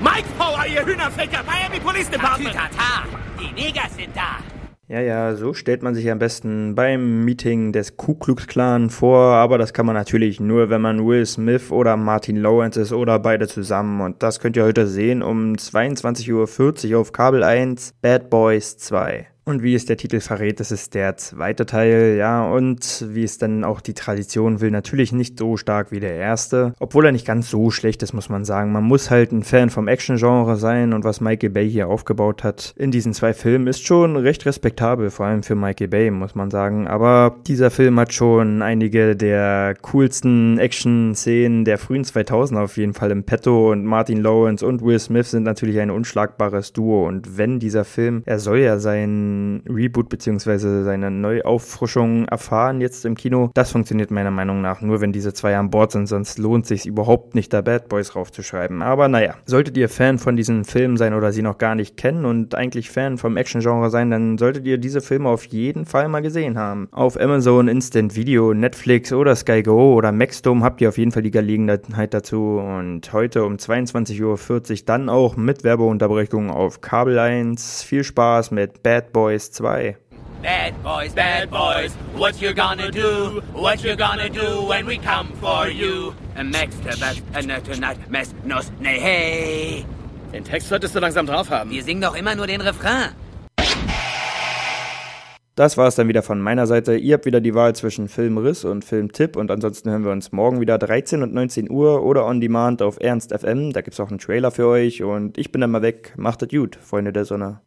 Mike Power, ihr Hühnerficker! Miami Police Department! Tata, die Neger sind da! Ja, ja, so stellt man sich am besten beim Meeting des Ku Klux Klan vor, aber das kann man natürlich nur, wenn man Will Smith oder Martin Lawrence ist oder beide zusammen. Und das könnt ihr heute sehen um 22.40 Uhr auf Kabel 1 Bad Boys 2. Und wie es der Titel verrät, das ist der zweite Teil, ja, und wie es dann auch die Tradition will, natürlich nicht so stark wie der erste, obwohl er nicht ganz so schlecht ist, muss man sagen. Man muss halt ein Fan vom Action-Genre sein und was Michael Bay hier aufgebaut hat in diesen zwei Filmen ist schon recht respektabel, vor allem für Michael Bay, muss man sagen. Aber dieser Film hat schon einige der coolsten Action-Szenen der frühen 2000er auf jeden Fall im Petto und Martin Lawrence und Will Smith sind natürlich ein unschlagbares Duo und wenn dieser Film, er soll ja sein Reboot bzw. seine Neuauffrischung erfahren jetzt im Kino. Das funktioniert meiner Meinung nach nur, wenn diese zwei an Bord sind, sonst lohnt sich überhaupt nicht, da Bad Boys raufzuschreiben. Aber naja, solltet ihr Fan von diesen Filmen sein oder sie noch gar nicht kennen und eigentlich Fan vom Action-Genre sein, dann solltet ihr diese Filme auf jeden Fall mal gesehen haben. Auf Amazon Instant Video, Netflix oder Sky Go oder Maxdome habt ihr auf jeden Fall die Gelegenheit dazu und heute um 22.40 Uhr dann auch mit Werbeunterbrechung auf Kabel 1. Viel Spaß mit Bad Boys Boys 2. Bad boys, bad boys, what you gonna do? What you gonna do when we come for you? Ne hey. Den Text solltest du langsam drauf haben. Wir singen doch immer nur den Refrain. Das war es dann wieder von meiner Seite. Ihr habt wieder die Wahl zwischen Filmriss und Filmtipp und ansonsten hören wir uns morgen wieder 13 und 19 Uhr oder on demand auf Ernst FM. Da gibt's auch einen Trailer für euch und ich bin dann mal weg. Macht es gut, Freunde der Sonne.